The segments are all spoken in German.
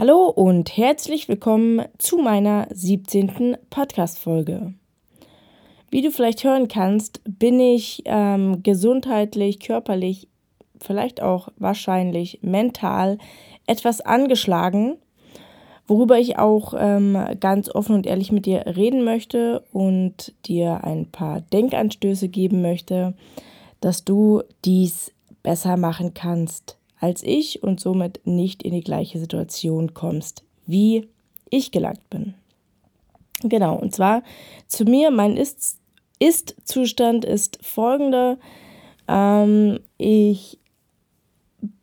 Hallo und herzlich willkommen zu meiner 17. Podcast-Folge. Wie du vielleicht hören kannst, bin ich ähm, gesundheitlich, körperlich, vielleicht auch wahrscheinlich mental etwas angeschlagen, worüber ich auch ähm, ganz offen und ehrlich mit dir reden möchte und dir ein paar Denkanstöße geben möchte, dass du dies besser machen kannst als ich und somit nicht in die gleiche Situation kommst, wie ich gelangt bin. Genau, und zwar zu mir, mein Ist-Zustand ist folgender. Ähm, ich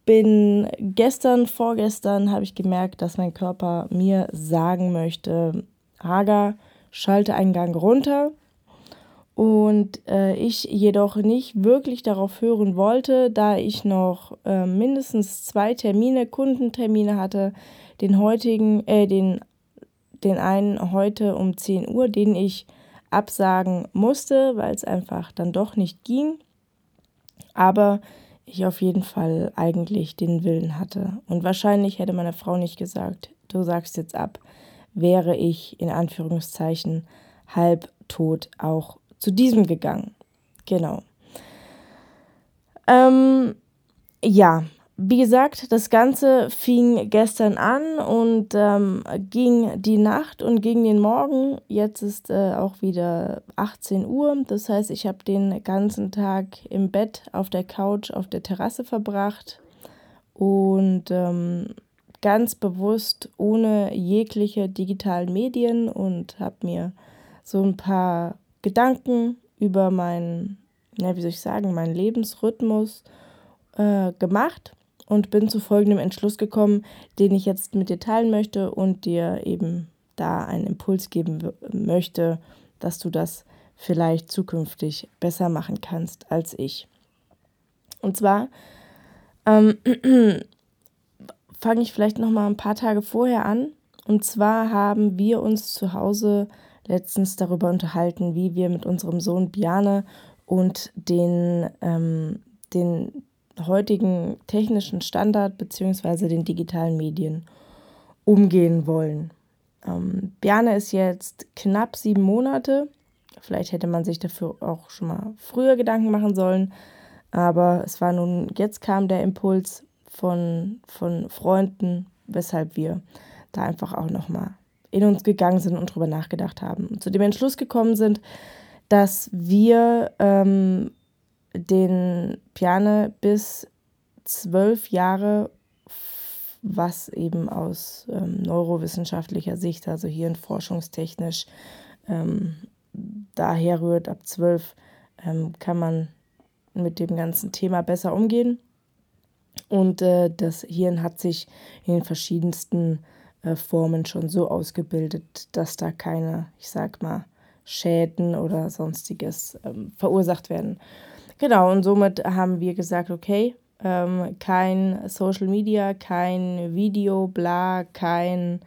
bin gestern, vorgestern habe ich gemerkt, dass mein Körper mir sagen möchte, Hager, schalte einen Gang runter und äh, ich jedoch nicht wirklich darauf hören wollte, da ich noch äh, mindestens zwei Termine, Kundentermine hatte, den heutigen, äh, den, den einen heute um 10 Uhr, den ich absagen musste, weil es einfach dann doch nicht ging. Aber ich auf jeden Fall eigentlich den Willen hatte. Und wahrscheinlich hätte meine Frau nicht gesagt, du sagst jetzt ab, wäre ich in Anführungszeichen halb tot auch zu diesem gegangen. Genau. Ähm, ja, wie gesagt, das Ganze fing gestern an und ähm, ging die Nacht und ging den Morgen. Jetzt ist äh, auch wieder 18 Uhr. Das heißt, ich habe den ganzen Tag im Bett, auf der Couch, auf der Terrasse verbracht und ähm, ganz bewusst ohne jegliche digitalen Medien und habe mir so ein paar Gedanken über meinen, ja, wie soll ich sagen, meinen Lebensrhythmus äh, gemacht und bin zu folgendem Entschluss gekommen, den ich jetzt mit dir teilen möchte und dir eben da einen Impuls geben möchte, dass du das vielleicht zukünftig besser machen kannst als ich. Und zwar ähm, fange ich vielleicht noch mal ein paar Tage vorher an. Und zwar haben wir uns zu Hause letztens darüber unterhalten, wie wir mit unserem Sohn Biane und den, ähm, den heutigen technischen Standard bzw. den digitalen Medien umgehen wollen. Ähm, Biane ist jetzt knapp sieben Monate. Vielleicht hätte man sich dafür auch schon mal früher Gedanken machen sollen. Aber es war nun, jetzt kam der Impuls von, von Freunden, weshalb wir da einfach auch nochmal in uns gegangen sind und darüber nachgedacht haben. Und zu dem Entschluss gekommen sind, dass wir ähm, den Piane bis zwölf Jahre, was eben aus ähm, neurowissenschaftlicher Sicht, also hirnforschungstechnisch, ähm, daher rührt, ab zwölf ähm, kann man mit dem ganzen Thema besser umgehen. Und äh, das Hirn hat sich in den verschiedensten Formen schon so ausgebildet, dass da keine, ich sag mal, Schäden oder sonstiges ähm, verursacht werden. Genau, und somit haben wir gesagt, okay, ähm, kein Social Media, kein Video, bla, kein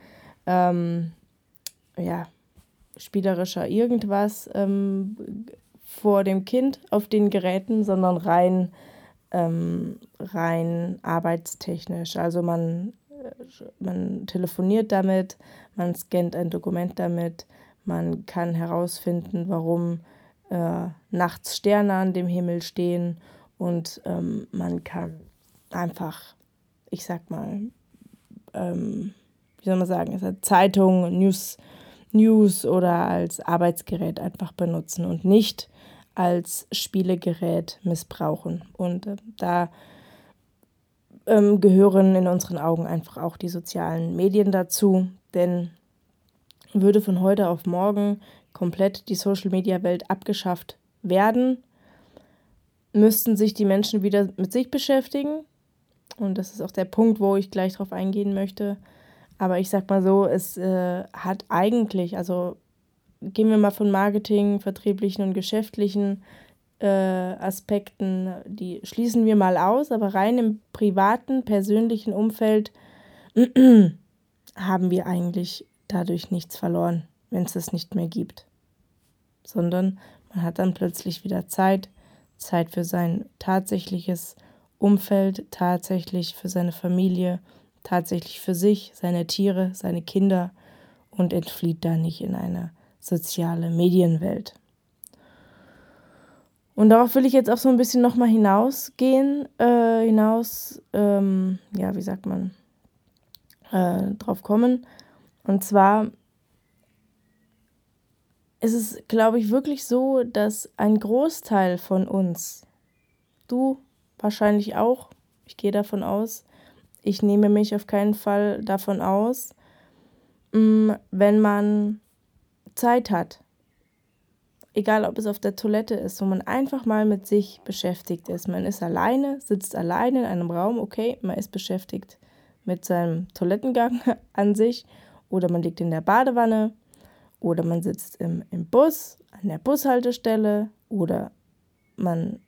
ähm, ja, spielerischer irgendwas ähm, vor dem Kind auf den Geräten, sondern rein, ähm, rein arbeitstechnisch. Also man man telefoniert damit, man scannt ein Dokument damit, man kann herausfinden, warum äh, nachts Sterne an dem Himmel stehen und ähm, man kann einfach, ich sag mal, ähm, wie soll man sagen, es hat Zeitung, News, News oder als Arbeitsgerät einfach benutzen und nicht als Spielegerät missbrauchen. Und äh, da ähm, gehören in unseren Augen einfach auch die sozialen Medien dazu, denn würde von heute auf morgen komplett die Social-Media-Welt abgeschafft werden, müssten sich die Menschen wieder mit sich beschäftigen. Und das ist auch der Punkt, wo ich gleich drauf eingehen möchte. Aber ich sag mal so, es äh, hat eigentlich, also gehen wir mal von Marketing, vertrieblichen und geschäftlichen äh, Aspekten, die schließen wir mal aus, aber rein im privaten, persönlichen Umfeld haben wir eigentlich dadurch nichts verloren, wenn es das nicht mehr gibt. Sondern man hat dann plötzlich wieder Zeit, Zeit für sein tatsächliches Umfeld, tatsächlich für seine Familie, tatsächlich für sich, seine Tiere, seine Kinder und entflieht da nicht in eine soziale Medienwelt. Und darauf will ich jetzt auch so ein bisschen nochmal hinausgehen, äh, hinaus, ähm, ja, wie sagt man, äh, drauf kommen. Und zwar ist es, glaube ich, wirklich so, dass ein Großteil von uns, du wahrscheinlich auch, ich gehe davon aus, ich nehme mich auf keinen Fall davon aus, mm, wenn man Zeit hat, egal ob es auf der Toilette ist, wo man einfach mal mit sich beschäftigt ist. Man ist alleine, sitzt alleine in einem Raum, okay, man ist beschäftigt mit seinem Toilettengang an sich. Oder man liegt in der Badewanne. Oder man sitzt im, im Bus, an der Bushaltestelle. Oder man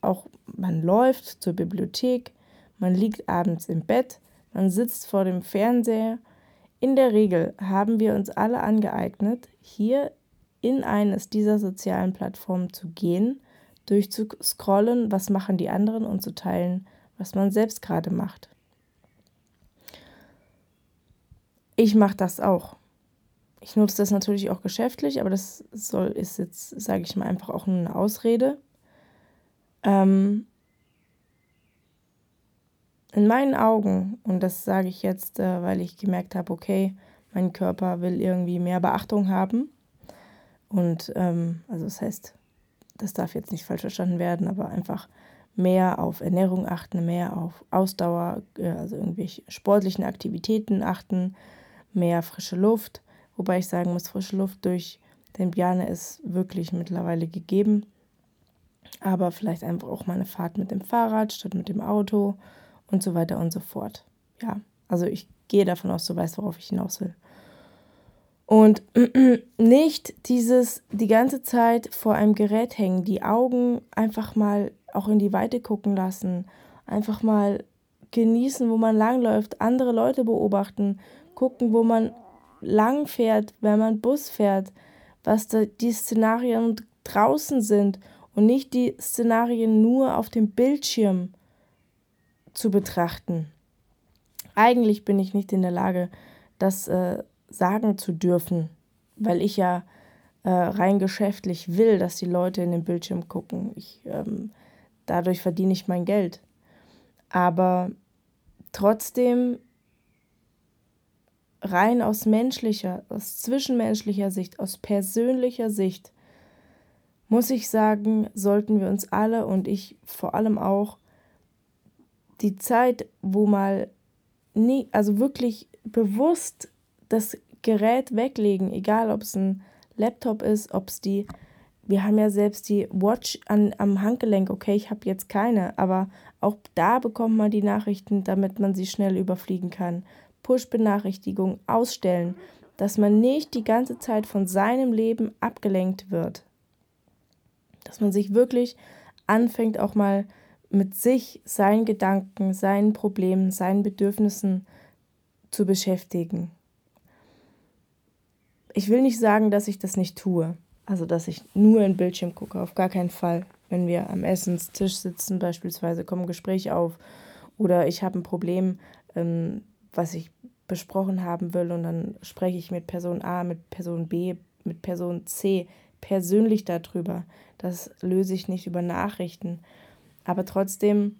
auch man läuft zur Bibliothek, man liegt abends im Bett, man sitzt vor dem Fernseher. In der Regel haben wir uns alle angeeignet, hier in eines dieser sozialen Plattformen zu gehen, durchzuscrollen, was machen die anderen und zu teilen, was man selbst gerade macht. Ich mache das auch. Ich nutze das natürlich auch geschäftlich, aber das soll ist jetzt, sage ich mal, einfach auch nur eine Ausrede. Ähm, in meinen Augen, und das sage ich jetzt, äh, weil ich gemerkt habe, okay, mein Körper will irgendwie mehr Beachtung haben, und ähm, also das heißt, das darf jetzt nicht falsch verstanden werden, aber einfach mehr auf Ernährung achten, mehr auf Ausdauer, äh, also irgendwelche sportlichen Aktivitäten achten, mehr frische Luft. Wobei ich sagen muss, frische Luft durch den Bjane ist wirklich mittlerweile gegeben. Aber vielleicht einfach auch mal eine Fahrt mit dem Fahrrad statt mit dem Auto und so weiter und so fort. Ja, also ich gehe davon aus, du weißt, worauf ich hinaus will. Und nicht dieses die ganze Zeit vor einem Gerät hängen, die Augen einfach mal auch in die Weite gucken lassen, einfach mal genießen, wo man langläuft, andere Leute beobachten, gucken, wo man lang fährt, wenn man Bus fährt, was da die Szenarien draußen sind und nicht die Szenarien nur auf dem Bildschirm zu betrachten. Eigentlich bin ich nicht in der Lage, das äh, sagen zu dürfen, weil ich ja äh, rein geschäftlich will, dass die Leute in den Bildschirm gucken. Ich, ähm, dadurch verdiene ich mein Geld. Aber trotzdem rein aus menschlicher, aus zwischenmenschlicher Sicht, aus persönlicher Sicht, muss ich sagen, sollten wir uns alle und ich vor allem auch die Zeit, wo mal nie, also wirklich bewusst das Gerät weglegen, egal ob es ein Laptop ist, ob es die, wir haben ja selbst die Watch an, am Handgelenk, okay, ich habe jetzt keine, aber auch da bekommt man die Nachrichten, damit man sie schnell überfliegen kann. Push-Benachrichtigung ausstellen, dass man nicht die ganze Zeit von seinem Leben abgelenkt wird. Dass man sich wirklich anfängt, auch mal mit sich, seinen Gedanken, seinen Problemen, seinen Bedürfnissen zu beschäftigen ich will nicht sagen, dass ich das nicht tue. Also, dass ich nur in Bildschirm gucke, auf gar keinen Fall. Wenn wir am Essenstisch sitzen, beispielsweise, kommen Gespräche auf oder ich habe ein Problem, ähm, was ich besprochen haben will und dann spreche ich mit Person A, mit Person B, mit Person C persönlich darüber. Das löse ich nicht über Nachrichten. Aber trotzdem,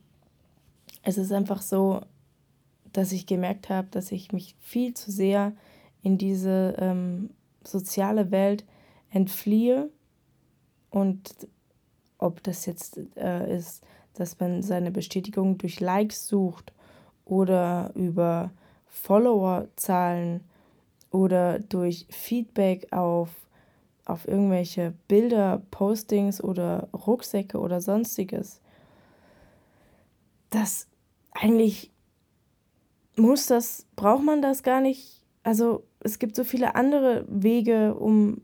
es ist einfach so, dass ich gemerkt habe, dass ich mich viel zu sehr in diese ähm, soziale Welt entfliehe und ob das jetzt äh, ist, dass man seine Bestätigung durch Likes sucht oder über Followerzahlen oder durch Feedback auf, auf irgendwelche Bilder, Postings oder Rucksäcke oder sonstiges. Das eigentlich muss das, braucht man das gar nicht. Also es gibt so viele andere Wege, um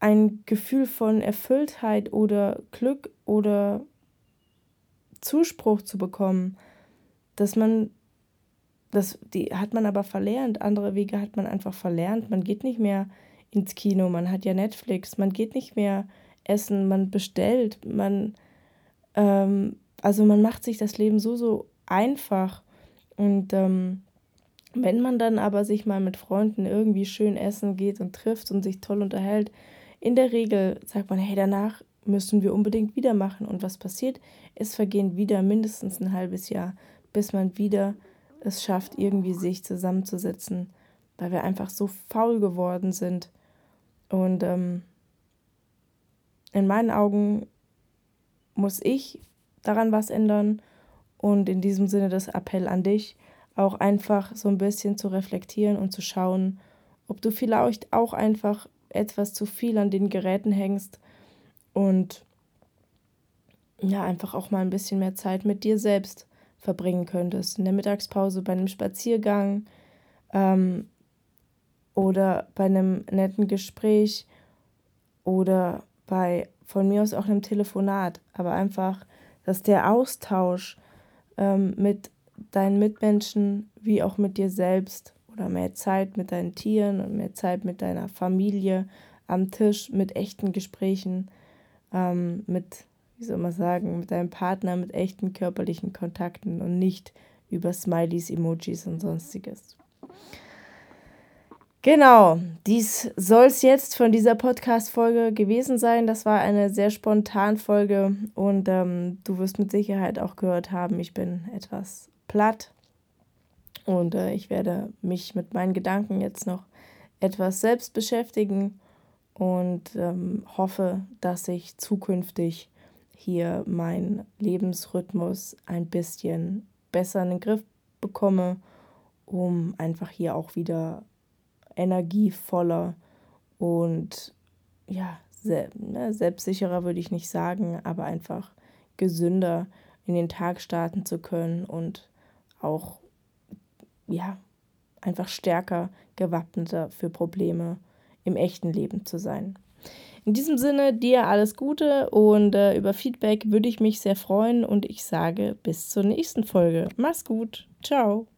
ein Gefühl von Erfülltheit oder Glück oder Zuspruch zu bekommen, dass man das die hat man aber verlernt, andere Wege hat man einfach verlernt. Man geht nicht mehr ins Kino, man hat ja Netflix, man geht nicht mehr essen, man bestellt, man ähm, also man macht sich das Leben so so einfach. Und ähm, wenn man dann aber sich mal mit Freunden irgendwie schön essen geht und trifft und sich toll unterhält, in der Regel sagt man, hey, danach müssen wir unbedingt wieder machen. Und was passiert? Es vergehen wieder mindestens ein halbes Jahr, bis man wieder es schafft, irgendwie sich zusammenzusetzen, weil wir einfach so faul geworden sind. Und ähm, in meinen Augen muss ich daran was ändern. Und in diesem Sinne das Appell an dich, auch einfach so ein bisschen zu reflektieren und zu schauen, ob du vielleicht auch einfach etwas zu viel an den Geräten hängst und ja, einfach auch mal ein bisschen mehr Zeit mit dir selbst verbringen könntest. In der Mittagspause bei einem Spaziergang ähm, oder bei einem netten Gespräch oder bei von mir aus auch einem Telefonat. Aber einfach, dass der Austausch ähm, mit deinen Mitmenschen wie auch mit dir selbst oder mehr Zeit mit deinen Tieren und mehr Zeit mit deiner Familie am Tisch mit echten Gesprächen, ähm, mit, wie soll man sagen, mit deinem Partner, mit echten körperlichen Kontakten und nicht über Smileys, Emojis und sonstiges. Genau, dies soll es jetzt von dieser Podcast-Folge gewesen sein. Das war eine sehr spontan Folge und ähm, du wirst mit Sicherheit auch gehört haben, ich bin etwas platt. Und äh, ich werde mich mit meinen Gedanken jetzt noch etwas selbst beschäftigen und ähm, hoffe, dass ich zukünftig hier meinen Lebensrhythmus ein bisschen besser in den Griff bekomme, um einfach hier auch wieder energievoller und ja, ne, selbstsicherer würde ich nicht sagen, aber einfach gesünder in den Tag starten zu können und auch ja, einfach stärker gewappneter für Probleme im echten Leben zu sein. In diesem Sinne, dir alles Gute und äh, über Feedback würde ich mich sehr freuen und ich sage bis zur nächsten Folge. Mach's gut. Ciao.